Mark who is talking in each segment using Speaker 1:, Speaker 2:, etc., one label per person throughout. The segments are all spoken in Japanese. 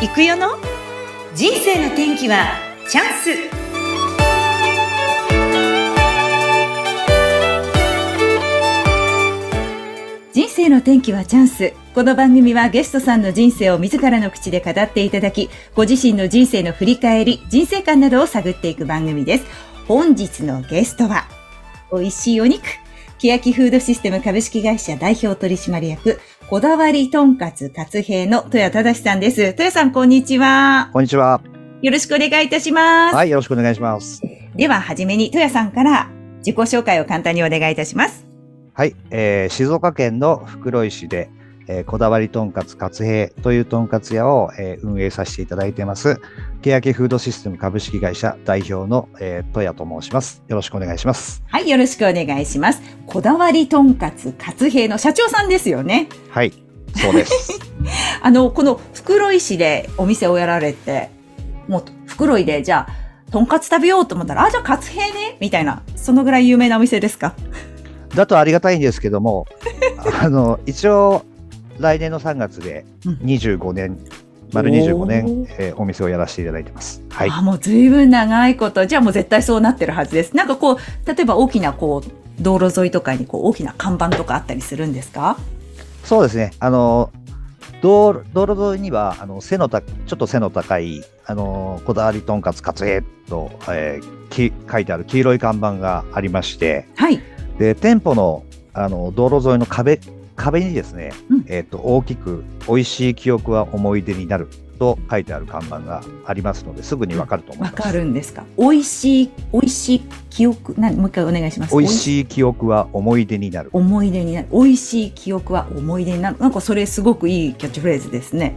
Speaker 1: 行くよの？人生の天気はチャンス。人生の天気はチャンス。この番組はゲストさんの人生を自らの口で語っていただきご自身の人生の振り返り人生観などを探っていく番組です。本日のゲストは美味しいお肉。欅フードシステム株式会社代表取締役こだわりとんかつ活平の豊忠さんです。豊さん、こんにちは。
Speaker 2: こんにちは。
Speaker 1: よろしくお願いいたします。
Speaker 2: はい、よろしくお願いします。
Speaker 1: では、はじめに豊さんから自己紹介を簡単にお願いいたします。
Speaker 2: はい、えー、静岡県の袋井市で、えー、こだわりとんかつ活平というとんかつ屋を、えー、運営させていただいています。欅フードシステム株式会社代表の、えー、戸谷と申します。よろしくお願いします。
Speaker 1: はい、よろしくお願いします。こだわりとんかつ活平の社長さんですよね。
Speaker 2: はい、そうです。
Speaker 1: あの、この袋井市でお店をやられて、もう袋井でじゃあ、とんかつ食べようと思ったら、あ、じゃあ活平ね？みたいな、そのぐらい有名なお店ですか？
Speaker 2: だとありがたいんですけども、あの、一応、来年の3月で25年、うん、丸25年、えー、お店をやらせていただいてます。
Speaker 1: はい。あ、もう随分長いこと。じゃあもう絶対そうなってるはずです。なんかこう、例えば大きなこう、道路沿いとかにこう大きな看板とかあったりするんですか？
Speaker 2: そうですね。あの、道道路沿いにはあの背のたちょっと背の高いあのこだわりとんかつカツエと、えー、き書いてある黄色い看板がありまして、
Speaker 1: はい、
Speaker 2: で店舗のあの道路沿いの壁壁にですね、うん、えーと、大きく「美味しい記憶は思い出になる」と書いてある看板がありますのですぐにわかると思います。
Speaker 1: わかるんですか？美味しい美味しい記憶なもう一回お願いします。
Speaker 2: 美味しい記憶は思い出になる。
Speaker 1: 思い出になる。美味しい記憶は思い出になる。なんかそれすごくいいキャッチフレーズですね。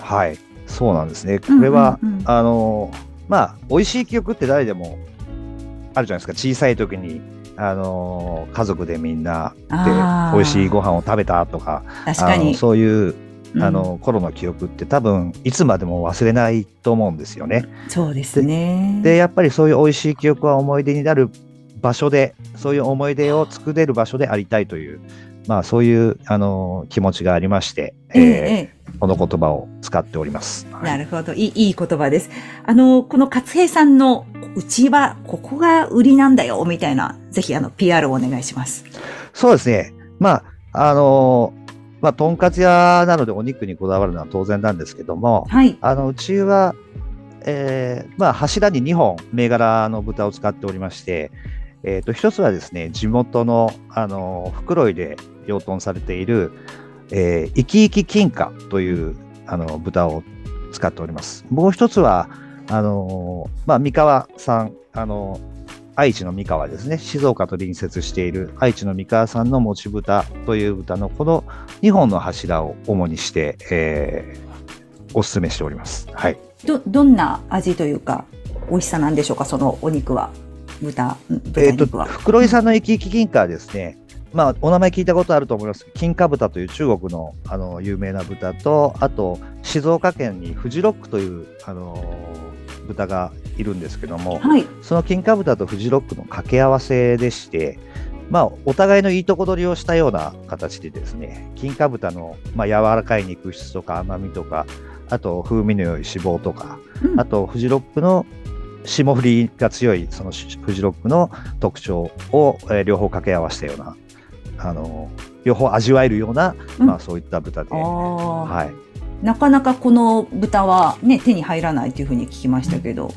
Speaker 2: はい、そうなんですね。これは、うんうんうん、あのまあ美味しい記憶って誰でもあるじゃないですか。小さい時にあの家族でみんなで美味しいご飯を食べたとか
Speaker 1: 確かに。
Speaker 2: そういうあの、うん、頃の記憶って多分いつまでも忘れないと思うんですよね。
Speaker 1: そうですね。
Speaker 2: でやっぱりそういう美味しい記憶は思い出になる場所でそういう思い出を作れる場所でありたいという、まあ、そういうあの気持ちがありまして、えー、えー、この言葉を使っております。
Speaker 1: なるほどいいいい言葉です。あのこの勝平さんのうちはここが売りなんだよみたいなぜひあの PR をお願いします。
Speaker 2: そうですね。まああのまあ、とんかつ屋なのでお肉にこだわるのは当然なんですけども、
Speaker 1: はい、
Speaker 2: あのうちは、えーまあ、柱に2本銘柄の豚を使っておりまして、えー、と一つはですね地元のあの袋井で養豚されている、えー、生き生き金貨というあの豚を使っております。もう一つはあのまあ、三河さんあの愛知の三河ですね、静岡と隣接している愛知の三河産のもち豚という豚のこの2本の柱を主にして、えー、お勧めしております。はい。
Speaker 1: ど、どんな味というか、美味しさなんでしょうか、そのお肉は。豚、豚
Speaker 2: えっ、と、袋井さんの生き生き金貨はですね、まあ、お名前聞いたことあると思います。金華豚という中国のあの有名な豚と、あと静岡県にフジロックというあの豚がいるんですけども、
Speaker 1: はい、
Speaker 2: その金華豚とフジロックの掛け合わせでして、まあ、お互いのいいとこ取りをしたような形でですね、金華豚の、まあ、柔らかい肉質とか甘みとか、あと風味の良い脂肪とか、うん、あとフジロックの霜降りが強いそのフジロックの特徴を、えー、両方掛け合わせたような、あの両方味わえるような、うん、まあ、そういった豚で、
Speaker 1: はい、なかなかこの豚は、ね、手に入らないというふうに聞きましたけど。うん。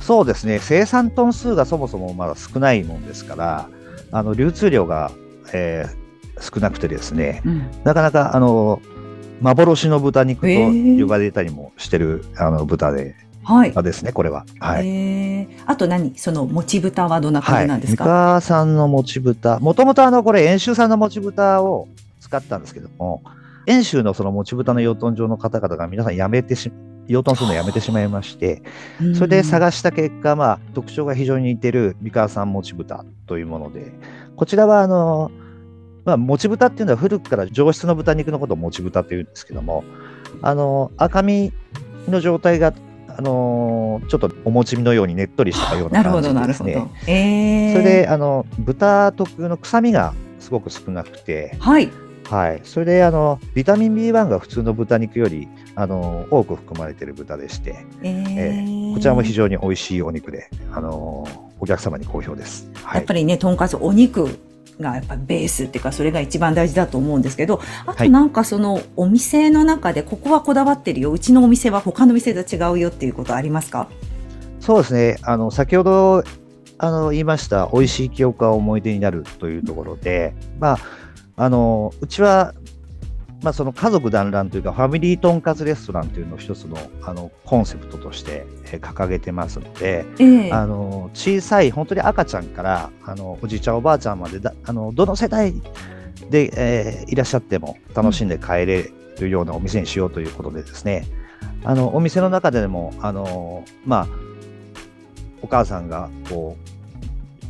Speaker 2: そうですね、生産トン数がそもそもまだ少ないもんですから、あの流通量が、えー、少なくてですね、うん、なかなかあの幻の豚肉と呼ばれたりもしてる、えー、あの豚で。
Speaker 1: はい、
Speaker 2: ですね、これは。はい。
Speaker 1: えー、あと何？そのもち豚はどんな感じなんですか、
Speaker 2: はい、三さんのもち豚。もともとあの、これ、遠州産のもち豚を使ったんですけども、遠州のそのもち豚の養豚場の方々が皆さんやめてし養豚するのをやめてしまいまして、それで探した結果、まあ、特徴が非常に似てる三河産もち豚というもので、こちらは、あの、まあ、もち豚っていうのは古くから上質の豚肉のことをもち豚というんですけども、あの、赤身の状態が、あのちょっとおもちみのようにねっとりしたような感じですね。
Speaker 1: えー、
Speaker 2: それで、あの、豚特有の臭みがすごく少なくて、
Speaker 1: はい。
Speaker 2: はい。それで、あの、ビタミン B1 が普通の豚肉より、あの、多く含まれている豚でして、
Speaker 1: え
Speaker 2: え
Speaker 1: ー
Speaker 2: こちらも非常に美味しいお肉で、あの、お客様に好評です。はい
Speaker 1: やっぱ。りね、とんかつお肉がやっぱベースっていうか、それが一番大事だと思うんですけど、あ
Speaker 2: はい。
Speaker 1: となんかそのお店の中で、ここはこだわってるよ、うちのお店は他の店と違うよっていうことありますか？
Speaker 2: そうですね。あの、先ほど、あの、言いました、美味しい記憶は思い出になるというところで、まあ、あの、うちは、まあ、その家族団らんというか、ファミリーとんかつレストランというのを一つの、あの、コンセプトとして、えー掲げてますので、
Speaker 1: ええ。
Speaker 2: あの、小さい、本当に赤ちゃんから、あの、おじいちゃん、おばあちゃんまでだ、あの、どの世代で、えーいらっしゃっても楽しんで帰れるようなお店にしようということでですね、あの、お店の中でも、あの、まあ、お母さんが、こう、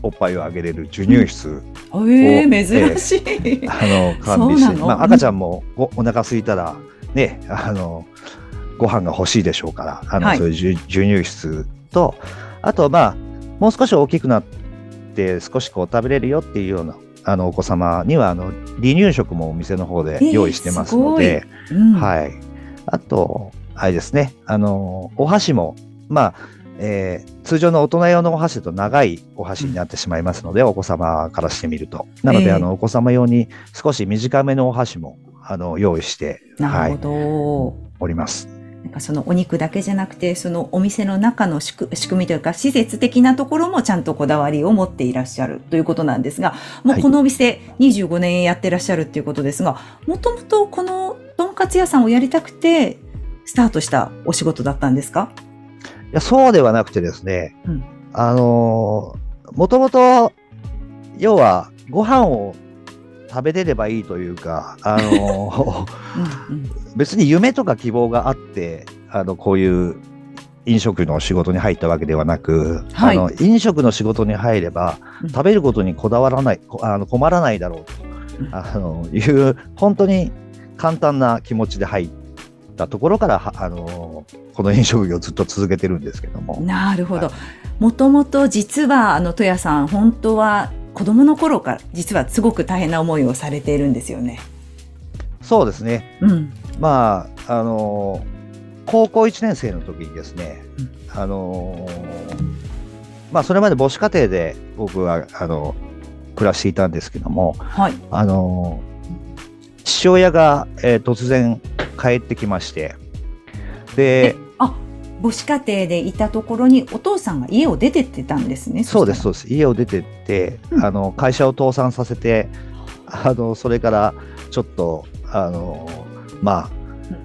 Speaker 2: おっぱいをあげれる授乳室、
Speaker 1: ええ
Speaker 2: お
Speaker 1: 珍しい。
Speaker 2: あの、完備して、まあ、赤ちゃんもおお腹空いたら、ね、あの、ご飯が欲しいでしょうから、あの、
Speaker 1: はい。
Speaker 2: そういう授授乳室と、あと、まあ、もう少し大きくなって、少しこう食べれるよっていうような、あの、お子様には、あの、離乳食もお店の方で用意してますので、
Speaker 1: うん。
Speaker 2: はい。あと、あれですね、あの、お箸も、まあ、えー通常の大人用のお箸だと長いお箸になってしまいますので、お子様からしてみると。なので、
Speaker 1: ええ
Speaker 2: あの、お子様用に少し短めのお箸も、あの、用意して、はい
Speaker 1: なるほ、ど。
Speaker 2: おります。
Speaker 1: なんかそのお肉だけじゃなくて、そのお店の中の仕組みというか、施設的なところもちゃんとこだわりを持っていらっしゃるということなんですが、もうこのお店25年やってらっしゃるっていうことですが、もともとこのとんかつ屋さんをやりたくて、スタートしたお仕事だったんですか？
Speaker 2: いや、そうではなくてですね、
Speaker 1: うん。
Speaker 2: あのーもともと、要は、ご飯を食べれればいいというか、あの別に夢とか希望があって、あの、こういう飲食の仕事に入ったわけではなく、
Speaker 1: はい。
Speaker 2: あの、飲食の仕事に入れば
Speaker 1: うん、
Speaker 2: 食べることにこだわらない、こあの困らないだろう
Speaker 1: うん。
Speaker 2: と、あの、いう、本当に簡単な気持ちで入ったところから、はあの、この飲食業をずっと続けてるんですけども。
Speaker 1: なるほど
Speaker 2: は。
Speaker 1: もともと実は、あの、戸谷さん、本当は子供の頃から、実はすごく大変な思いをされているんですよね。
Speaker 2: そうですね。
Speaker 1: うん。
Speaker 2: まあ、あの、高校1年生の時にですね、
Speaker 1: うん
Speaker 2: あの、まあ、それまで母子家庭で僕は、あの、暮らしていたんですけども、
Speaker 1: はい。
Speaker 2: あの、父親が、えー突然帰ってきまして、で、
Speaker 1: あ、母子家庭でいたところにお父さんが家を出てってたんですね。
Speaker 2: そうです、
Speaker 1: そ
Speaker 2: そうです。家を出てって、
Speaker 1: うん。
Speaker 2: あの、会社を倒産させて、あの、それから、ちょっと、あの、まあ、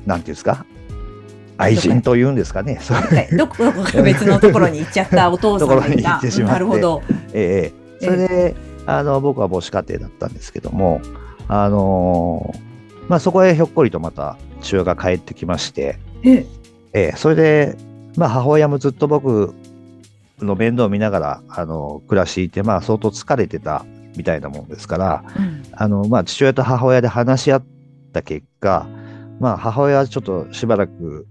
Speaker 2: なんていうんですか、愛人というんですかね、
Speaker 1: どこか別のところに行っちゃったお父さんがいた。なるほど。
Speaker 2: ええ。それで、あの、僕は母子家庭だったんですけども、あのまあ、そこへひょっこりとまた父親が帰ってきまして、
Speaker 1: ええ、
Speaker 2: ええそれで、まあ、母親もずっと僕の面倒を見ながら、あの、暮らしていて、まあ、相当疲れてたみたいなもんですから、
Speaker 1: うん。
Speaker 2: あの、まあ、父親と母親で話し合った結果、まあ、母親はちょっとしばらく、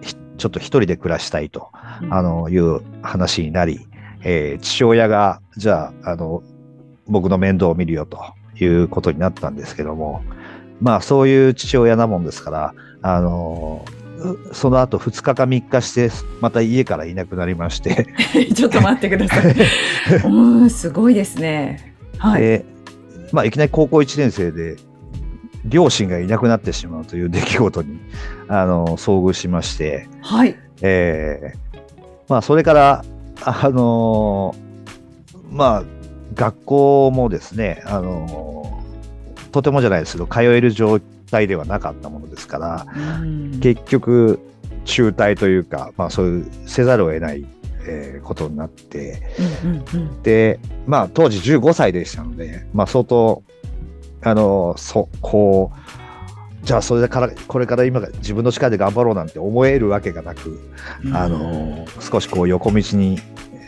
Speaker 2: ひちょっと一人で暮らしたいと、あの、いう話になり、えー父親が、じゃあ、あの、僕の面倒を見るよということになったんですけども、まあ、そういう父親なもんですから、あの、うその後2日か3日して、また家からいなくなりまして、
Speaker 1: ちょっと待ってください。うん、すごいですね。はい。
Speaker 2: で、まあ、いきなり高校1年生で、両親がいなくなってしまうという出来事に、あの、遭遇しまして、
Speaker 1: はい。
Speaker 2: えーまあ、それから、あのーまあ、学校もですね、あのーとてもじゃないですけど、通える状態ではなかったものですから、
Speaker 1: うん。
Speaker 2: 結局、中退というか、まあ、そういうせざるを得ない、えーことになって、
Speaker 1: うんうんうん。
Speaker 2: で、まあ、当時15歳でしたので、まあ、相当、あのーそ、こう、じゃあ、それから、これから今、自分の力で頑張ろうなんて思えるわけがなく、あの少しこう横道に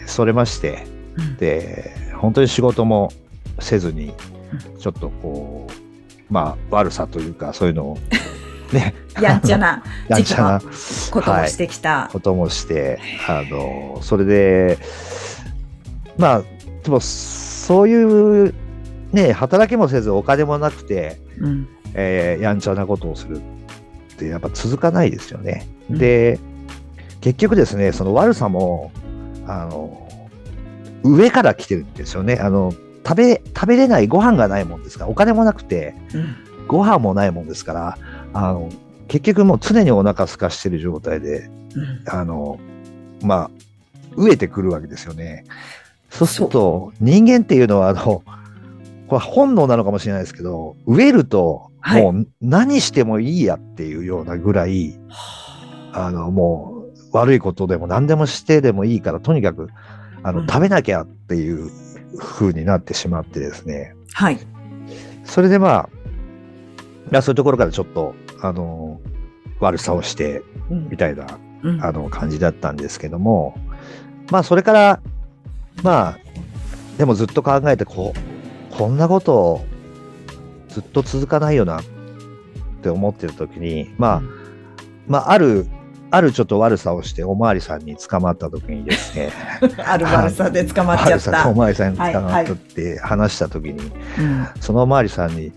Speaker 2: それまして、
Speaker 1: うん。
Speaker 2: で本当に仕事もせずにちょっとこうまあ悪さというかそういうのを ね
Speaker 1: やんちゃな
Speaker 2: やんちゃな
Speaker 1: こともしてきた。
Speaker 2: こともしてあのそれでまあでもそういうね、働きもせずお金もなくて、
Speaker 1: うん
Speaker 2: えーやんちゃなことをするってやっぱ続かないですよね。
Speaker 1: うん
Speaker 2: で、結局ですね、その悪さも、あの、上から来てるんですよね。あの、食べ、食べれないご飯がないもんですから、お金もなくて、
Speaker 1: うん。
Speaker 2: ご飯もないもんですから、あの、結局もう常にお腹空かしてる状態で、
Speaker 1: うん。
Speaker 2: あの、まあ、飢えてくるわけですよね。そうすると、人間っていうのは、あの、これ本能なのかもしれないですけど、飢えると、
Speaker 1: はい。
Speaker 2: もう何してもいいやっていうようなぐらい、あの、もう悪いことでも何でもしてでもいいから、とにかく、あの、
Speaker 1: うん。
Speaker 2: 食べなきゃっていう風になってしまってですね。
Speaker 1: はい。
Speaker 2: それでまあ、まあそういうところからちょっと、あの、悪さをして、
Speaker 1: うん
Speaker 2: みたいな
Speaker 1: うん
Speaker 2: あの感じだったんですけども、まあそれから、まあ、でもずっと考えて、こう、こんなことをずっと続かないよなって思ってる時に、まあ、まあ、ある、あるちょっと悪さをして、おまわりさんに捕まった時にですね、
Speaker 1: ある悪さで捕まっちゃった。
Speaker 2: お。まわりさんに捕ま
Speaker 1: はい
Speaker 2: ったって話した時に、
Speaker 1: うん。
Speaker 2: そのおまわりさんに、
Speaker 1: うん。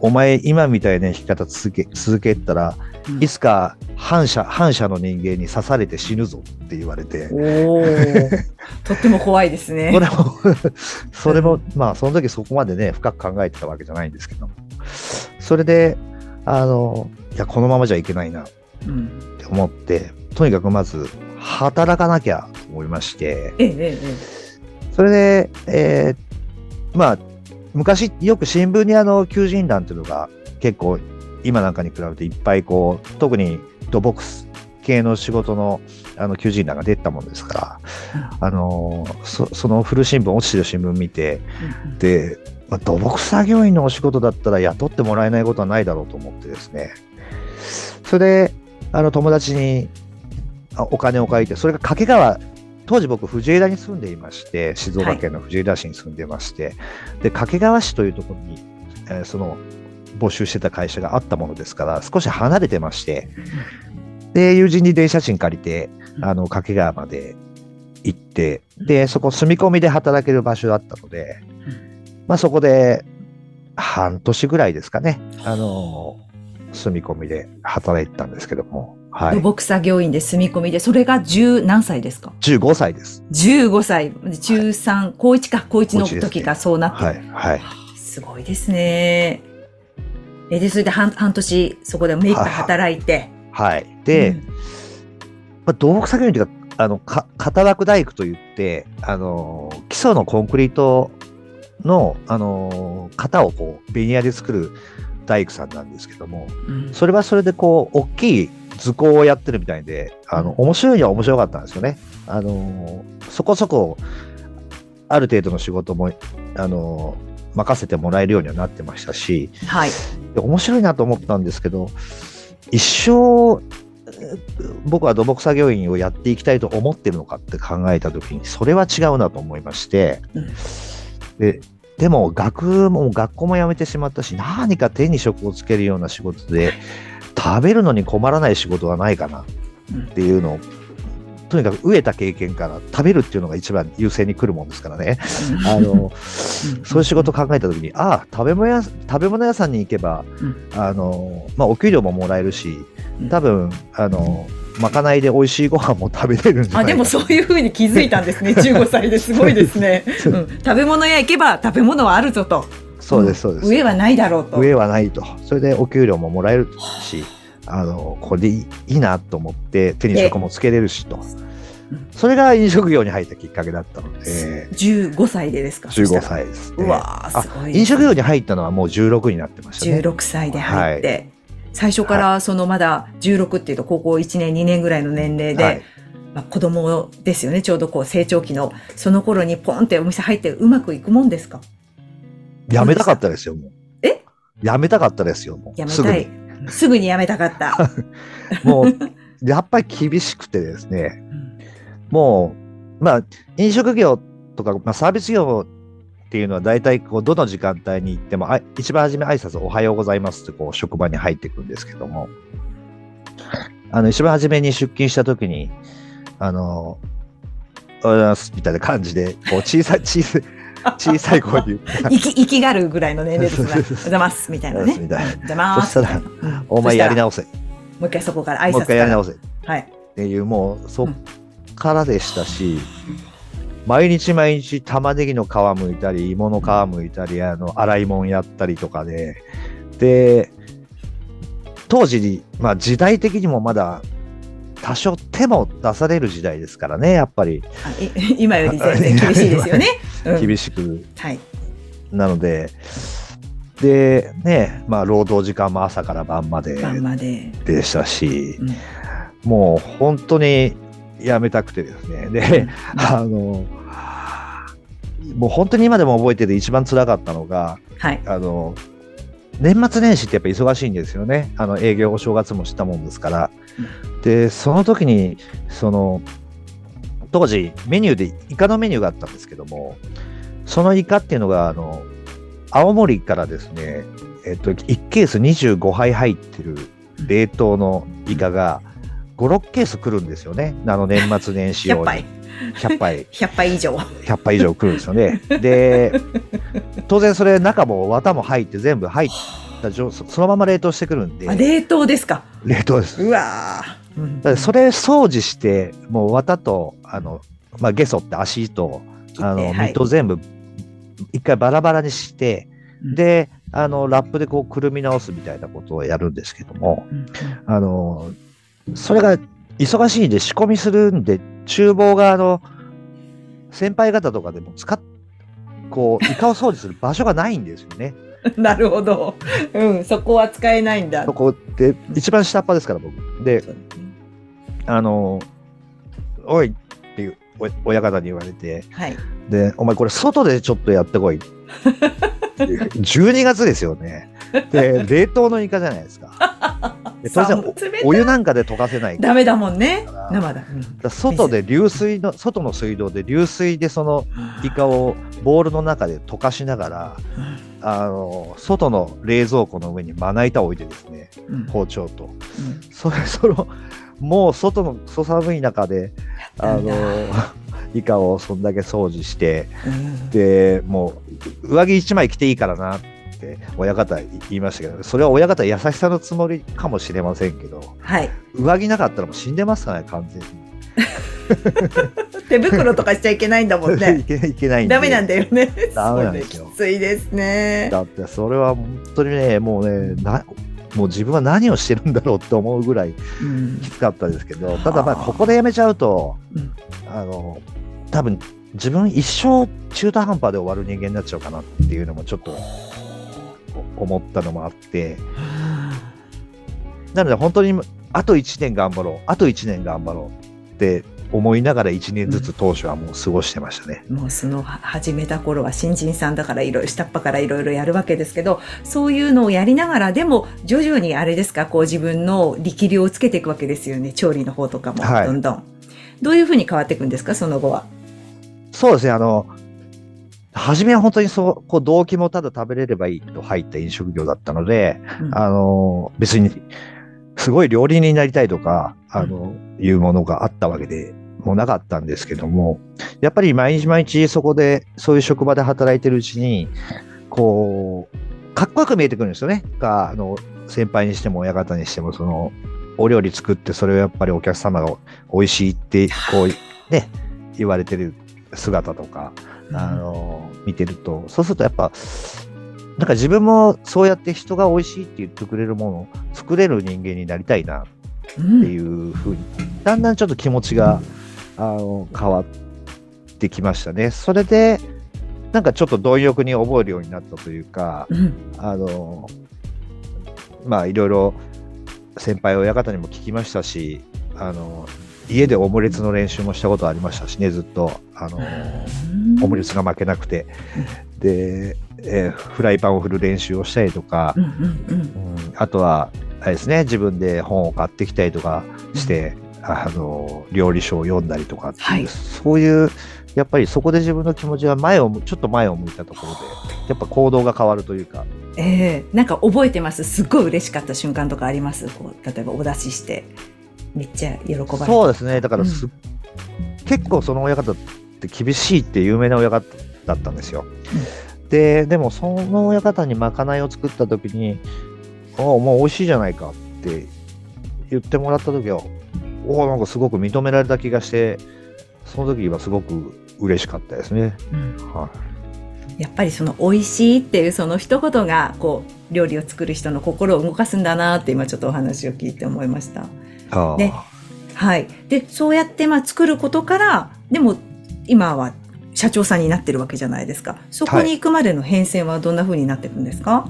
Speaker 2: お前今みたいな生き方続け続けたら、
Speaker 1: うん。
Speaker 2: いつか反社反社の人間に刺されて死ぬぞって言われて、
Speaker 1: とっても怖いですね。
Speaker 2: これも それも、まあその時そこまでね深く考えてたわけじゃないんですけど。それであのいやこのままじゃいけないなっ
Speaker 1: うん
Speaker 2: て思ってとにかくまず働かなきゃと思いまして
Speaker 1: えええええ
Speaker 2: それで、えーまあ昔よく新聞にあの求人欄っていうのが結構今なんかに比べていっぱいこう特に土木系の仕事のあの求人欄が出たもんですから、あのそその古新聞落ちてる新聞見て
Speaker 1: え
Speaker 2: で、まあ、土木作業員のお仕事だったら雇ってもらえないことはないだろうと思ってですね。それであの友達にあお金を借りてそれが掛川当時僕藤枝に住んでいまして静岡県の藤枝市に住んでまして、で掛川市というところに、えーその募集してた会社があったものですから少し離れてましてで友人に電車賃借りて
Speaker 1: うん。
Speaker 2: あの掛川まで行ってでそこ住み込みで働ける場所だったので、まあ、そこで半年ぐらいですかね。あの住み込みで働いてたんですけども、はい、
Speaker 1: 土木作業員で住み込みで、それが十何歳ですか
Speaker 2: ？15歳です。
Speaker 1: ?15 歳。中3、高1か、高1の時がそうなって。
Speaker 2: はい、はい、
Speaker 1: はあすごいですね。え、で、それで半半年、そこでめいっぱい働いて。
Speaker 2: はい。で、
Speaker 1: うん
Speaker 2: まあ、土木作業員というか、あの、か、型枠大工といって、あの、基礎のコンクリートの、あの、型をこう、ベニヤで作る大工さんなんですけども、
Speaker 1: うん
Speaker 2: それはそれでこう、大きい図工をやってるみたいで、あの、面白いには面白かったんですよね。あの、そこそこ、ある程度の仕事も、あの、任せてもらえるようにはなってましたし、
Speaker 1: はい。
Speaker 2: で面白いなと思ったんですけど、一生、えー僕は土木作業員をやっていきたいと思ってるのかって考えたときに、それは違うなと思いまして、
Speaker 1: うん
Speaker 2: ででも学も学校も辞めてしまったし、何か手に職をつけるような仕事で、食べるのに困らない仕事はないかな。っていうのを、とにかく飢えた経験から食べるっていうのが一番優先に来るもんですからね。あの、そういう仕事を考えたときに、ああ、食べ物屋、食べ物屋さんに行けば、
Speaker 1: うん。
Speaker 2: あの、まあ、お給料ももらえるし
Speaker 1: うん、
Speaker 2: 多分、あの、まかないで美味しいご飯も食べれるんじゃ
Speaker 1: あ、でもそういうふうに気づいたんですね。15歳ですごいですね。うん食べ物屋行けば食べ物はあるぞと。
Speaker 2: そうです、そうです。
Speaker 1: 上はないだろうと。
Speaker 2: 上はないと。それでお給料ももらえるし、あの、これでいいいいなと思って、手に職もつけれるしと
Speaker 1: うん。
Speaker 2: それが飲食業に入ったきっかけだったので、
Speaker 1: 15歳でですか
Speaker 2: ？15。歳です、ね。
Speaker 1: うわーすごい。
Speaker 2: 飲食業に入ったのはもう16になってましたね。
Speaker 1: 16歳で入って、最初からそのまだ16っていうと高校1年2年ぐらいの年齢で、
Speaker 2: はい。
Speaker 1: まあ、子供ですよねちょうどこう成長期のその頃にポンってお店入ってうまくいくもんですか？
Speaker 2: やめたかったですよ、もう。
Speaker 1: え？
Speaker 2: やめたかったですよ、もう。
Speaker 1: やめたい。すぐにやめたかった、
Speaker 2: もう、やっぱり厳しくてですね、
Speaker 1: うん
Speaker 2: もう、まあ、飲食業とか、まあ、サービス業っていうのは大体こうどの時間帯に行ってもあ一番初め挨拶おはようございますってこう職場に入っていくんですけどもあの一番初めに出勤した時にあのおはようございますみたいな感じでこう小さい 小さい小さい声で言った。
Speaker 1: 生き、生きがるぐらいの年齢ですが、おはよ
Speaker 2: そう
Speaker 1: ございます、みたいなね。おはようございます。
Speaker 2: そしたらお前やり
Speaker 1: そ
Speaker 2: 直せ。
Speaker 1: もう一回そこから挨拶
Speaker 2: もう一回やり直せ。
Speaker 1: はい。
Speaker 2: ていう、もうそっからでしたし、毎日毎日玉ねぎの皮むいたり、芋の皮むいたり、あの、洗い物やったりとかで、で、当時、まあ時代的にもまだ多少手も出される時代ですからね、やっぱり
Speaker 1: 今より全然厳しいですよね。うん
Speaker 2: 厳しく。
Speaker 1: はい。
Speaker 2: なので、で、ね、まあ労働時間も朝から晩まで
Speaker 1: 晩まで。
Speaker 2: でしたし、
Speaker 1: うん
Speaker 2: もう本当にやめたくてですね。で、あの、もう本当に今でも覚えてて一番辛かったのが、
Speaker 1: はい。
Speaker 2: あの、年末年始ってやっぱ忙しいんですよね。あの営業お正月もしたもんですから。で、その時に、その、当時メニューでイカのメニューがあったんですけども、そのイカっていうのが、あの、青森からですね、えっと、1ケース25杯入ってる冷凍のイカが、5、6ケース来るんですよね。あの年末年始用
Speaker 1: 100
Speaker 2: に。
Speaker 1: 杯。
Speaker 2: 100杯。
Speaker 1: 100杯以上。
Speaker 2: 100杯以上来るんですよね。で、当然それ中も綿も入って全部入った状そそのまま冷凍してくるんで
Speaker 1: あ、冷凍ですか。
Speaker 2: 冷凍です。
Speaker 1: うわ
Speaker 2: それ掃除してもう綿とあの、まあ、ゲソって足とあの、
Speaker 1: はい
Speaker 2: 身と全部一回バラバラにして、
Speaker 1: うん
Speaker 2: であのラップでこうくるみ直すみたいなことをやるんですけども
Speaker 1: うん
Speaker 2: あのそれが忙しいんで仕込みするんで厨房側の先輩方とかでも使っこうイカを掃除する場所がないんですよね。
Speaker 1: う んなるほど。うん、そこは使えないんだ
Speaker 2: そ。こで一番下っ端ですから僕。であのおいっていうお親方に言われて
Speaker 1: はい。
Speaker 2: でお前これ外でちょっとやってこい。12月ですよね。で冷凍のイカじゃないですか。おお湯なんかで溶かせないから
Speaker 1: ダメだもんね
Speaker 2: ら。
Speaker 1: 生だ。うん
Speaker 2: 外で流水の外の水道で流水でそのイカをボウルの中で溶かしながらあの外の冷蔵庫の上にまな板を置いてですね
Speaker 1: うん
Speaker 2: 包丁と
Speaker 1: うん
Speaker 2: それそのもう外のそ寒い中であの
Speaker 1: なんだ
Speaker 2: イカをそんだけ掃除して
Speaker 1: うん
Speaker 2: でもう上着1枚着ていいからなって親方言いましたけどそれは親方優しさのつもりかもしれませんけど
Speaker 1: はい。
Speaker 2: 上着なかったらもう死んでますからね完全に。
Speaker 1: 手袋とかしちゃいけないんだもん
Speaker 2: い
Speaker 1: ね。
Speaker 2: けいけないんで
Speaker 1: ダメなんだよね。
Speaker 2: ダメなんですよ
Speaker 1: きついですね。
Speaker 2: だってそれは本当にねもうねなもう自分は何をしてるんだろうって思うぐらい
Speaker 1: うん。
Speaker 2: きつかったですけどただまあ
Speaker 1: はあ
Speaker 2: ここでやめちゃうと
Speaker 1: うん。
Speaker 2: あの多分自分一生中途半端で終わる人間になっちゃうかなっていうのもちょっとお思ったのもあってなので本当にあと1年頑張ろうあと1年頑張ろうって思いながら1年ずつ当初はもう過ごしてましたね。
Speaker 1: もうそのは始めた頃は新人さんだからいろいろ下っ端からいろいろやるわけですけどそういうのをやりながらでも徐々にあれですかこう自分の力量をつけていくわけですよね。調理の方とかも
Speaker 2: はい。
Speaker 1: どんどん、どういうふうに変わっていくんですかその後は？
Speaker 2: そうですね、あの、初めは本当にそう、こう動機もただ食べれればいいと入った飲食業だったので、
Speaker 1: うん。
Speaker 2: あの、別に、すごい料理人になりたいとか、あの、いうものがあったわけでもなかったんですけども、やっぱり毎日毎日そこで、そういう職場で働いてるうちに、こう、かっこよく見えてくるんですよね。が、あの、先輩にしても親方にしても、その、お料理作って、それをやっぱりお客様が美味しいって、こう、ね、言われてる姿とか、あの、見てると、そうするとやっぱ、なんか自分もそうやって人が美味しいって言ってくれるものを作れる人間になりたいなっ
Speaker 1: うん
Speaker 2: ていうふうに、だんだんちょっと気持ちが、あの、変わってきましたね。それで、なんかちょっと貪欲に覚えるようになったというか、
Speaker 1: うん
Speaker 2: あの、まあいろいろ先輩親方にも聞きましたし、あの、家でオムレツの練習もしたことありましたしね、ずっと。あの、オムレツが負けなくて、で、えーフライパンを振る練習をしたりとかう、んあとは、あれですね、自分で本を買ってきたりとかして、あの、料理書を読んだりとかっていう、
Speaker 1: はい。
Speaker 2: そういう、やっぱりそこで自分の気持ちが前を向、ちょっと前を向いたところで、やっぱ行動が変わるというか、
Speaker 1: ええなんか覚えてます？すっごい嬉しかった瞬間とかあります？こう例えばお出ししてめっちゃ喜ばれた
Speaker 2: そうですね、だからす、結構その親方って厳しいって有名な親方だったんですよ。で、でもその親方にまかないを作った時に、ああ、もう美味しいじゃないかって言ってもらった時は、おお、なんかすごく認められた気がして、その時はすごく嬉しかったですね。
Speaker 1: うん
Speaker 2: はい。
Speaker 1: やっぱりその美味しいっていうその一言がこう料理を作る人の心を動かすんだなって今ちょっとお話を聞いて思いました。ではい。で、そうやってまあ作ることから、でも今は社長さんになってるわけじゃないですか。そこに行くまでの変遷はどんな風になっていくんですか、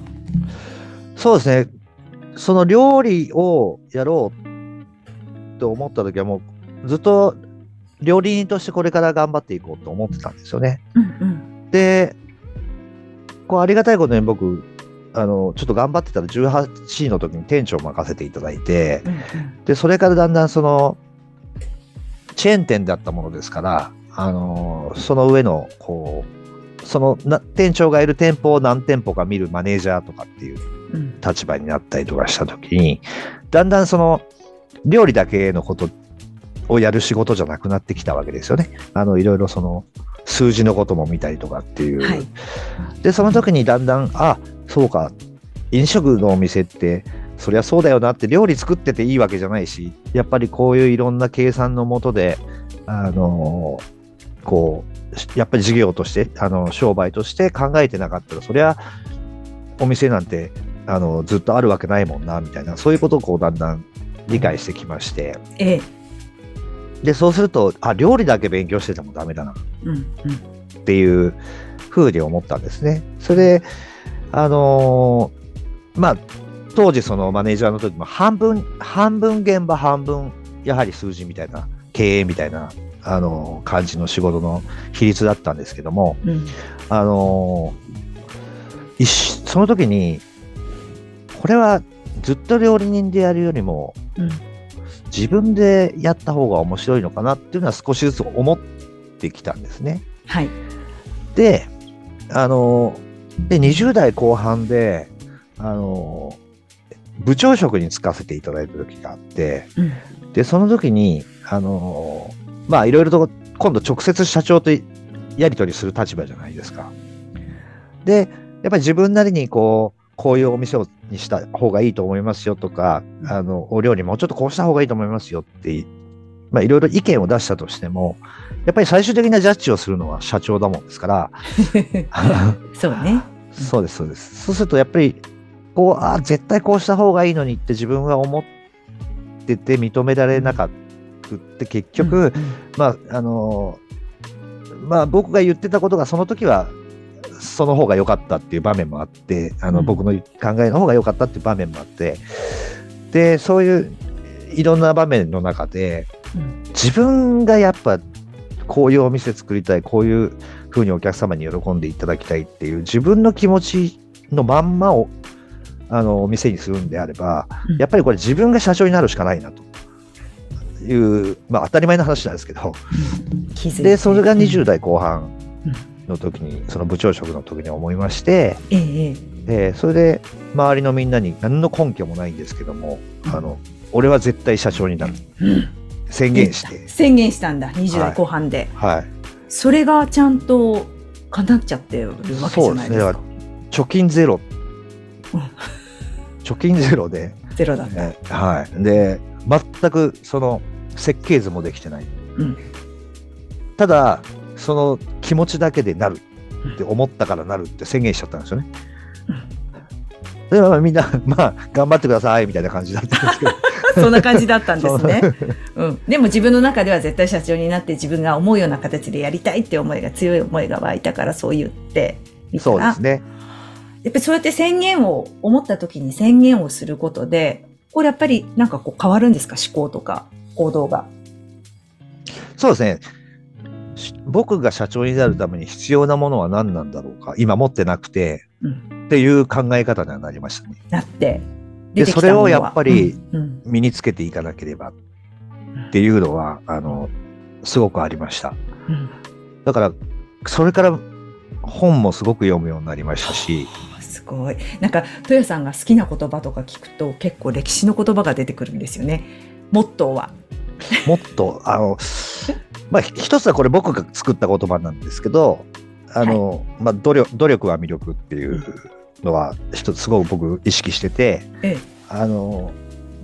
Speaker 2: そうですね。その料理をやろうと思った時はもうずっと料理人としてこれから頑張っていこうと思ってたんですよね。
Speaker 1: うんうん。
Speaker 2: で、こうありがたいことに僕、あの、ちょっと頑張ってたら18位の時に店長を任せていただいて、
Speaker 1: うんうん
Speaker 2: で、それからだんだんその、チェーン店だったものですから、あの、その上の、こう、そのな店長がいる店舗を何店舗か見るマネージャーとかっていう
Speaker 1: うん
Speaker 2: 立場になったりとかしたときに、だんだんその料理だけのことをやる仕事じゃなくなってきたわけですよね。あのいろいろその数字のことも見たりとかっていう。
Speaker 1: はい。
Speaker 2: で、その時にだんだん、あ、そうか、飲食のお店って、そりゃそうだよなって料理作ってていいわけじゃないし、やっぱりこういういろんな計算のもとで、あのこう、やっぱり事業として、あの商売として考えてなかったら、そりゃお店なんてあのずっとあるわけないもんな、みたいな、そういうことをこうだんだん理解してきまして、
Speaker 1: ええ。
Speaker 2: で、そうすると、あ、料理だけ勉強しててもダメだな。
Speaker 1: うんうん。
Speaker 2: っていうふうに思ったんですね。それで、あのーまあ、当時そのマネージャーの時も半分、半分現場、半分、やはり数字みたいな、経営みたいな、あのー感じの仕事の比率だったんですけども、
Speaker 1: うん。
Speaker 2: あのーその時に、これはずっと料理人でやるよりも、
Speaker 1: うん。
Speaker 2: 自分でやった方が面白いのかなっていうのは少しずつ思ってきたんですね。
Speaker 1: はい。
Speaker 2: で、あの、で、20代後半で、あの、部長職に就かせていただいた時があって、
Speaker 1: うん。
Speaker 2: で、その時に、あの、まあ、いろいろと、今度直接社長とやり取りする立場じゃないですか。で、やっぱり自分なりにこう、こういうお店をにした方がいいと思いますよとか、あの、お料理もうちょっとこうした方がいいと思いますよって、まあ、いろいろ意見を出したとしても、やっぱり最終的なジャッジをするのは社長だもんですから、
Speaker 1: そうね。
Speaker 2: そうです、そうです。そうすると、やっぱり、こう、ああ、絶対こうした方がいいのにって自分が思ってて認められなかったって、結局、
Speaker 1: うんうん
Speaker 2: まあ、あのまあ、僕が言ってたことが、その時は、その方が良かったっていう場面もあって、あの、
Speaker 1: うん。
Speaker 2: 僕の考えの方が良かったっていう場面もあって、で、そういういろんな場面の中で、
Speaker 1: うん。
Speaker 2: 自分がやっぱこういうお店作りたいこういうふうにお客様に喜んでいただきたいっていう自分の気持ちのまんまをあのお店にするんであれば
Speaker 1: うん。
Speaker 2: やっぱりこれ自分が社長になるしかないなという、まあ、当たり前の話なんですけどでそれが20代後半。
Speaker 1: うん
Speaker 2: の時にその部長職の時に思いまして
Speaker 1: ええ
Speaker 2: それで周りのみんなに何の根拠もないんですけどもあの俺は絶対社長になる。
Speaker 1: うん。
Speaker 2: 宣言して。
Speaker 1: 宣言したんだ20
Speaker 2: はい
Speaker 1: 代後半で、
Speaker 2: はい。
Speaker 1: それがちゃんと叶っちゃってるわけじゃないです
Speaker 2: そうです。ねだ
Speaker 1: か
Speaker 2: か貯金ゼロ。
Speaker 1: うん。
Speaker 2: 貯金ゼロで、
Speaker 1: ゼロだった、
Speaker 2: ねはい。で、全くその設計図もできてない。
Speaker 1: うん。
Speaker 2: ただ、その気持ちだけでなるって思ったからなるって宣言しちゃったんですよね。で、まあ、みんな、まあ、頑張ってくださいみたいな感じだったんですけど。
Speaker 1: そんな感じだったんですね、うん、でも自分の中では絶対社長になって自分が思うような形でやりたいって思いが強い思いが湧いたからそう言ってみたら
Speaker 2: そうですね。
Speaker 1: やっぱりそうやって宣言を思った時に宣言をすることでこれやっぱりなんかこう変わるんですか？思考とか行動が。
Speaker 2: そうですね。し僕が社長になるために必要なものは何なんだろうか。今持ってなくて、
Speaker 1: うん
Speaker 2: っていう考え方にはなりましたね。
Speaker 1: なって
Speaker 2: でそれをやっぱり身につけていかなければっていうのは、あの、すごくありました。
Speaker 1: うん
Speaker 2: だから、それから本もすごく読むようになりましたし、
Speaker 1: すごい。なんか、豊さんが好きな言葉とか聞くと、結構歴史の言葉が出てくるんですよね。モットーは。
Speaker 2: もっと、あの、まあ、ひ一つはこれ僕が作った言葉なんですけど、あの、まあ、努力努力は魅力っていうのは一つすごく僕意識してて、
Speaker 1: ええ。
Speaker 2: あの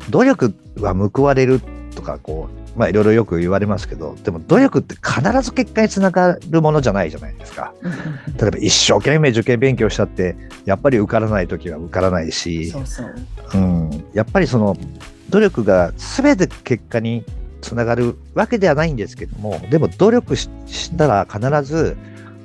Speaker 2: 努力は報われるとかこうまあいろいろよく言われますけどでも努力って必ず結果につながるものじゃないじゃないですか。例えば一生懸命受験勉強したってやっぱり受からない時は受からないし
Speaker 1: そうそう。
Speaker 2: うん、やっぱりその努力が全て結果につながるわけではないんですけどもでも努力ししたら必ず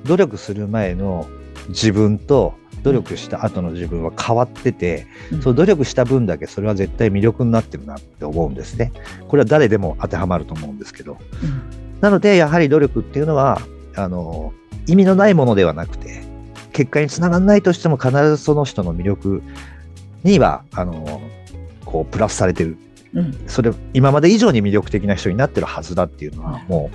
Speaker 2: 努力する前の自分と努力した後の自分は変わってて、
Speaker 1: うん
Speaker 2: その努力した分だけそれは絶対魅力になってるなって思うんですね。これは誰でも当てはまると思うんですけど。
Speaker 1: うん
Speaker 2: なのでやはり努力っていうのはあの意味のないものではなくて結果につながらないとしても必ずその人の魅力にはあのこうプラスされてる
Speaker 1: うん。
Speaker 2: それ今まで以上に魅力的な人になってるはずだっていうのはも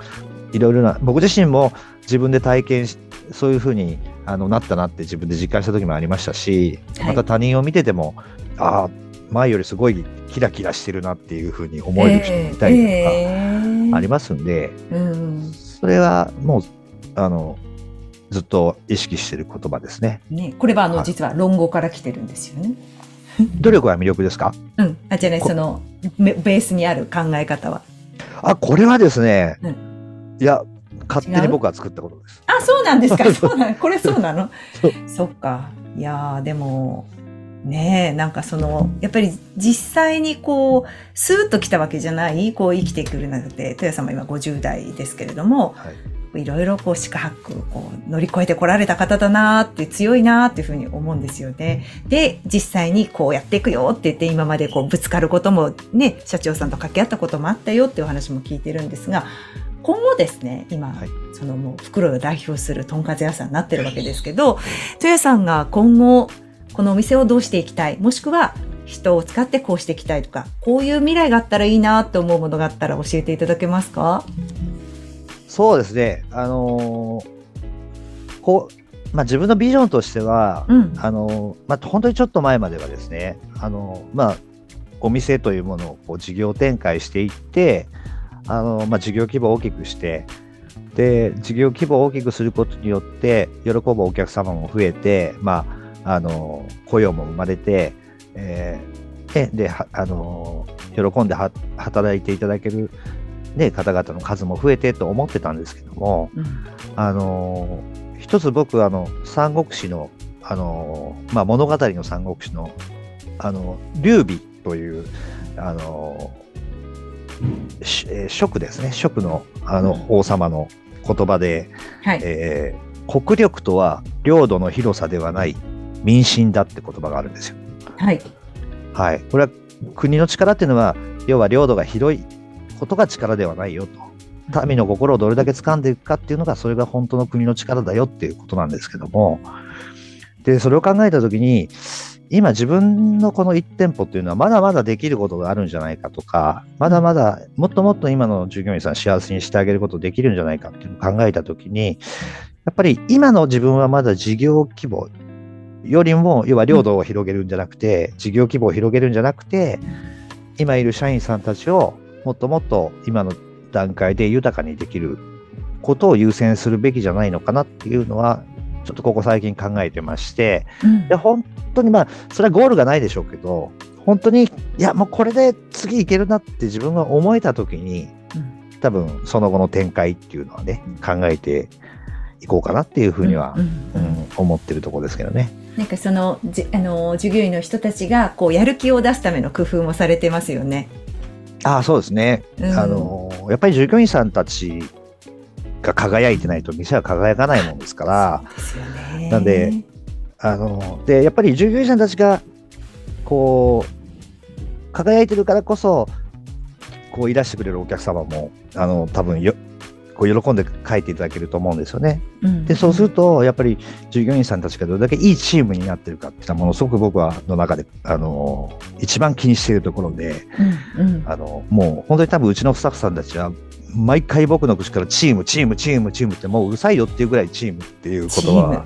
Speaker 2: ういろいろな僕自身も自分で体験しそういうふうにあのなったなって自分で実感した時もありましたし、
Speaker 1: はい。
Speaker 2: また他人を見ててもああ前よりすごいキラキラしてるなっていうふうに思える人もいたりとかありますんで、
Speaker 1: うん。
Speaker 2: それはもうあのずっと意識してる言葉ですね。
Speaker 1: ね、これはあの、
Speaker 2: はい。
Speaker 1: 実は論語から来てるんですよね。
Speaker 2: 努力は魅力ですか？
Speaker 1: うん。あ、じゃない、
Speaker 2: こ
Speaker 1: その、ベベースにある考え方は。
Speaker 2: あ、これはですね、
Speaker 1: う
Speaker 2: いや、勝手に僕が作ったことです。
Speaker 1: あ、そうなんですか？そうなの？これそうなの？
Speaker 2: そ
Speaker 1: っか。いやー、でも、ねえ、なんかその、やっぱり実際にこう、スーッと来たわけじゃない、こう生きてくるなんて、豊さんも今50代ですけれども、
Speaker 2: はい、
Speaker 1: いろいろこう、四苦八苦、こう、乗り越えてこられた方だなーって、強いなーっていうふうに思うんですよね。で、実際にこうやっていくよって言って、今までこう、ぶつかることもね、社長さんと掛け合ったこともあったよっていうお話も聞いてるんですが、今後ですね、今、
Speaker 2: はい。
Speaker 1: そのもう袋を代表するとんかつ屋さんになってるわけですけど、豊さんが今後、このお店をどうしていきたい、もしくは人を使ってこうしていきたいとか、こういう未来があったらいいなって思うものがあったら教えていただけますか？
Speaker 2: そうですね、あのーこう、まあ、自分のビジョンとしては、
Speaker 1: うん。
Speaker 2: あのーまあ、本当にちょっと前まではですね、あのーまあ、お店というものをこう事業展開していって、あのーまあ、事業規模を大きくして、で、事業規模を大きくすることによって、喜ぶお客様も増えて、まあ、あのー雇用も生まれて、えーで、あのー喜んでは働いていただける、ね、方々の数も増えてと思ってたんですけども、
Speaker 1: うん
Speaker 2: あのー一つ僕あの三国志のあのーまあ、物語の三国志のあの劉備というあのえー蜀ですね蜀のあの王様の言葉で、
Speaker 1: はい。
Speaker 2: えー国力とは領土の広さではない民心だって言葉があるんですよ。
Speaker 1: はい。
Speaker 2: はい、これは国の力っていうのは要は領土が広いことが力ではないよと。民の心をどれだけ掴んでいくかっていうのがそれが本当の国の力だよっていうことなんですけども。でそれを考えた時に今自分のこの1店舗っていうのはまだまだできることがあるんじゃないかとかまだまだもっともっと今の従業員さん幸せにしてあげることできるんじゃないかっていうのを考えた時にやっぱり今の自分はまだ事業規模よりも要は領土を広げるんじゃなくて、事業規模を広げるんじゃなくて今いる社員さんたちをもっともっと今の段階で豊かにできることを優先するべきじゃないのかなっていうのはちょっとここ最近考えてまして
Speaker 1: うん
Speaker 2: で本当にまあそれはゴールがないでしょうけど本当にいやもうこれで次いけるなって自分が思えた時に
Speaker 1: うん
Speaker 2: 多分その後の展開っていうのはね考えていこうかなっていうふうには、
Speaker 1: うん
Speaker 2: うん思ってるところですけどね。
Speaker 1: なんかそのじあの従業員の人たちがこうやる気を出すための工夫もされてますよね。
Speaker 2: ああそうですね、
Speaker 1: うん。
Speaker 2: あのやっぱり従業員さんたちが輝いてないと店は輝かないもんですから。なんであのでやっぱり従業員さんたちがこう輝いてるからこそこういらしてくれるお客様もあの多分よこう喜んで帰っていただけると思うんですよね。
Speaker 1: うん。
Speaker 2: でそうするとやっぱり従業員さんたちがどれだけいいチームになってるかっていうのはものすごく僕はの中であの一番気にしているところで。
Speaker 1: うんうん。
Speaker 2: あのもう本当に多分うちのスタッフさんたちは毎回僕の口からチームチームチームチームってもううるさいよっていうぐらいチームっていうことは、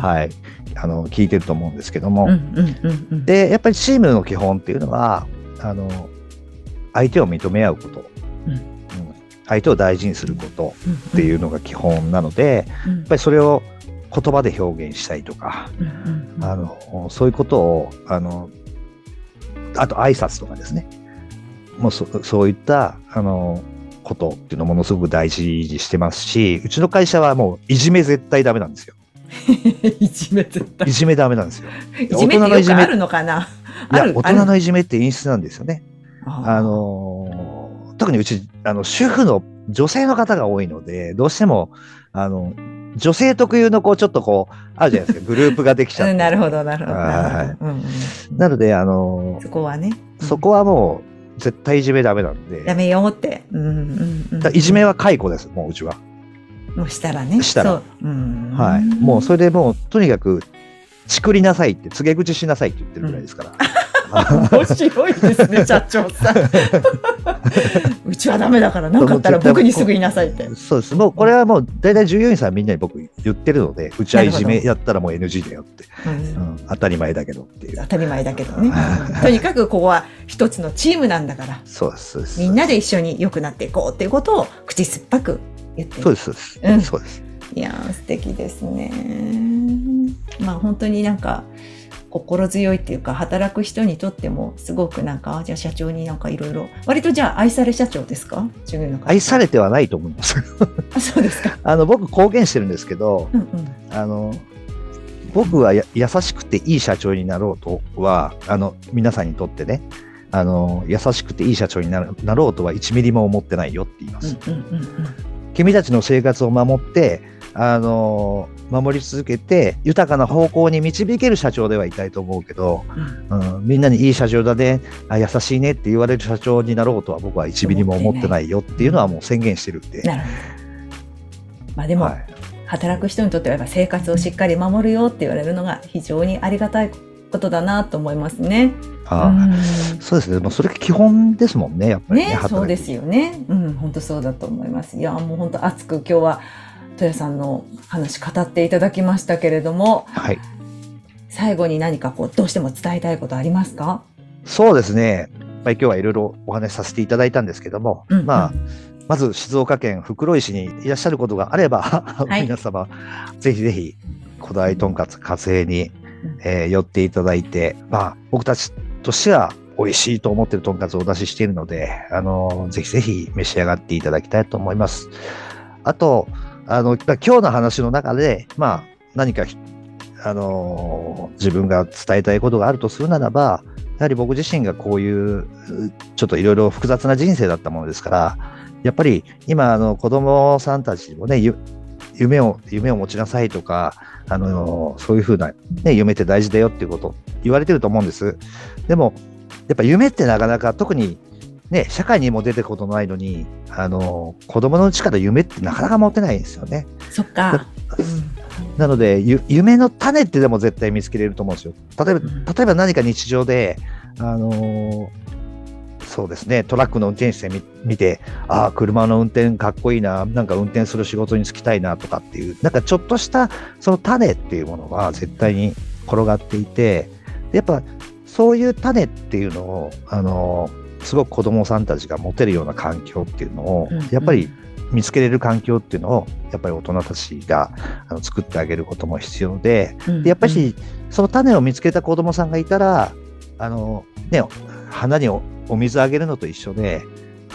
Speaker 2: はい、あの聞いてると思うんですけども、
Speaker 1: うんうんうんうん。
Speaker 2: でやっぱりチームの基本っていうのはあの相手を認め合うこと、
Speaker 1: うん
Speaker 2: うん相手を大事にすること
Speaker 1: うん
Speaker 2: っていうのが基本なので、
Speaker 1: うん
Speaker 2: やっぱりそれを言葉で表現したいとか、
Speaker 1: うんうんうん
Speaker 2: あの、そういうことを、あの、あと挨拶とかですね。もうそそういった、あの、ことっていうのをものすごく大事にしてますし、うちの会社はもういじめ絶対ダメなんですよ。
Speaker 1: いじめ絶対
Speaker 2: いじめダメなんですよ。
Speaker 1: いじめってよくあるのかな？
Speaker 2: 大人のいじめって演出なんですよね。あのー特にうち、あの、主婦の女性の方が多いので、どうしても、あの、女性特有のこう、ちょっとこう、あるじゃないですか、グループができちゃって。
Speaker 1: う んなるほど、なるほど。
Speaker 2: はい
Speaker 1: うんうん
Speaker 2: なので、あのー
Speaker 1: そこはね。
Speaker 2: そこはもう、絶対いじめダメなんで、
Speaker 1: やめようって。うんうんうん
Speaker 2: だいじめは解雇です、もううちは。
Speaker 1: もうしたらね。
Speaker 2: したら
Speaker 1: そう。うん
Speaker 2: はい。もうそれでもう、とにかく、ちくりなさいって、告げ口しなさいって言ってるぐらいですから。
Speaker 1: 面白いですね、社長さん。うちはダメだから、なかったら僕にすぐ言いなさいって。
Speaker 2: そうです。もう、これはもう、大体従業員さんみんなに僕言ってるので、うちはいじめやったらもう NG だよって、
Speaker 1: うん
Speaker 2: うん、当たり前だけどっていう。
Speaker 1: 当たり前だけどね。うんとにかくここは一つのチームなんだから、
Speaker 2: そうです、そうです。
Speaker 1: みんなで一緒に良くなっていこうっていうことを口酸っぱく言って
Speaker 2: そうです、そうです。
Speaker 1: うん
Speaker 2: そうです。
Speaker 1: いやー素敵ですね。まあ本当になんか心強いっていうか働く人にとってもすごくなんかあじゃあ社長になんかいろいろ割とじゃあ愛され社長ですか？
Speaker 2: 愛されてはないと思います。
Speaker 1: あそうですか。
Speaker 2: あの、僕、公言してるんですけど、
Speaker 1: うんうん
Speaker 2: あの、僕はや優しくていい社長になろうとは、あの、皆さんにとってね、あの、優しくていい社長になるなろうとは1ミリも思ってないよって言います。
Speaker 1: うんうんうん
Speaker 2: 君たちの生活を守って、あの、守り続けて、豊かな方向に導ける社長ではいたいと思うけど、
Speaker 1: うん
Speaker 2: うん、みんなにいい社長だねあ、優しいねって言われる社長になろうとは僕は1ミリも思ってないよっていうのはもう宣言してるんで。
Speaker 1: なるほど。まあでも、
Speaker 2: はい
Speaker 1: 働く人にとってはやっぱ生活をしっかり守るよって言われるのが非常にありがたいことだなと思いますね。
Speaker 2: あ
Speaker 1: うん
Speaker 2: そうですね。もうそれが基本ですもんね、やっぱりね。
Speaker 1: ね、そうですよね。うん、本当そうだと思います。いや、もう本当熱く今日は、戸谷さんの話語っていただきましたけれども、
Speaker 2: はい。
Speaker 1: 最後に何かこう、どうしても伝えたいことありますか？
Speaker 2: そうですね。まあ、今日はいろいろお話しさせていただいたんですけども、
Speaker 1: うん
Speaker 2: まあ、まず静岡県袋井市にいらっしゃることがあれば、
Speaker 1: い
Speaker 2: 皆様、ぜひぜひ、古代とんかつ活性に、えー寄っていただいて、まあ、僕たちとしては美味しいと思ってるとんかつをお出ししているので、あの、ぜひぜひ召し上がっていただきたいと思います。あと、あの、今日の話の中で、まあ、何か、あの、自分が伝えたいことがあるとするならば、やはり僕自身がこういう、ちょっといろいろ複雑な人生だったものですから、やっぱり今、あの、子供さんたちもね、夢を、夢を持ちなさいとか、あの、そういうふうな、ね、夢って大事だよっていうこと言われてると思うんです。でも、やっぱ夢ってなかなか特にね、社会にも出てことないのに、あの、子供のうちから夢ってなかなか持てないんですよね。
Speaker 1: そっか。
Speaker 2: なので、ゆ夢の種ってでも絶対見つけれると思うんですよ。例えば、
Speaker 1: うん
Speaker 2: 例えば何か日常で、あのーそうですね、トラックの運転手さん見見て、ああ、車の運転かっこいいな、なんか運転する仕事に就きたいなとかっていう、なんかちょっとしたその種っていうものは絶対に転がっていて、でやっぱそういう種っていうのを、あのーすごく子供さんたちが持てるような環境っていうのを、
Speaker 1: うん
Speaker 2: やっぱり見つけれる環境っていうのを、やっぱり大人たちがあの作ってあげることも必要で、
Speaker 1: うん
Speaker 2: でやっぱりその種を見つけた子供さんがいたら、あの、ね、花におお水あげるのと一緒で、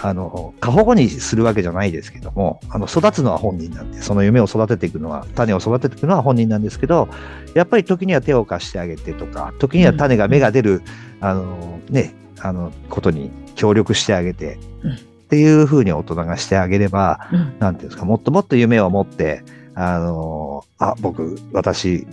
Speaker 2: あの、過保護にするわけじゃないですけども、あの、育つのは本人なんで、その夢を育てていくのは、種を育てていくのは本人なんですけど、やっぱり時には手を貸してあげてとか、時には種が芽が出る、あの、ね、あの、ことに協力してあげて、
Speaker 1: うん。
Speaker 2: っていうふうに大人がしてあげれば、
Speaker 1: うん。
Speaker 2: なんていうんですか、もっともっと夢を持って、あの、あ、僕、私、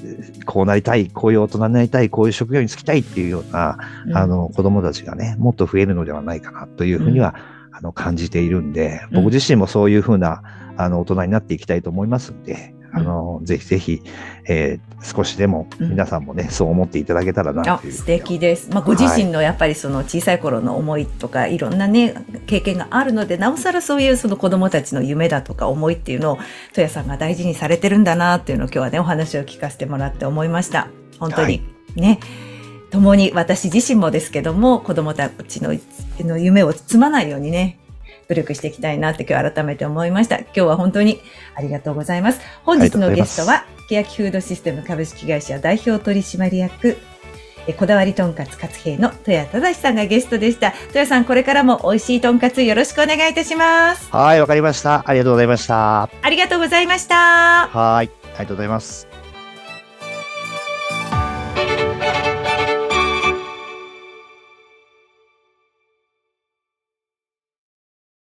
Speaker 2: こうなりたい、こういう大人になりたい、こういう職業に就きたいっていうような、
Speaker 1: うん。
Speaker 2: あの、子供たちがね、もっと増えるのではないかなというふうには、あの、感じているんで、
Speaker 1: うん。
Speaker 2: 僕自身もそういうふうな、あの、大人になっていきたいと思いますんで、あの、ぜひぜひ、えー少しでも
Speaker 1: うん
Speaker 2: 皆さんもね、そう思っていただけたらな
Speaker 1: あ
Speaker 2: という。
Speaker 1: 素敵です。まあ、ご自身のやっぱりその小さい頃の思いとかいろんなね経験があるのでなおさらそういうその子供たちの夢だとか思いっていうのを戸谷さんが大事にされてるんだなっていうのを今日はねお話を聞かせてもらって思いました。本当に、
Speaker 2: はい
Speaker 1: ね共に私自身もですけども子供たちのの夢を積まないようにね努力していきたいなって今日改めて思いました。今日は本当にありがとうございます。本日のゲストはけやきフードシステム株式会社代表取締役、えこだわりとんかつカツ兵の豊谷正さんがゲストでした。豊谷さん、これからも美味しいとんかつよろしくお願いいたします。
Speaker 2: はい、わかりました。ありがとうございました。
Speaker 1: ありがとうございました。
Speaker 2: はい、ありがとうございます。